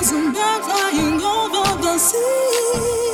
thousand birds flying over the sea.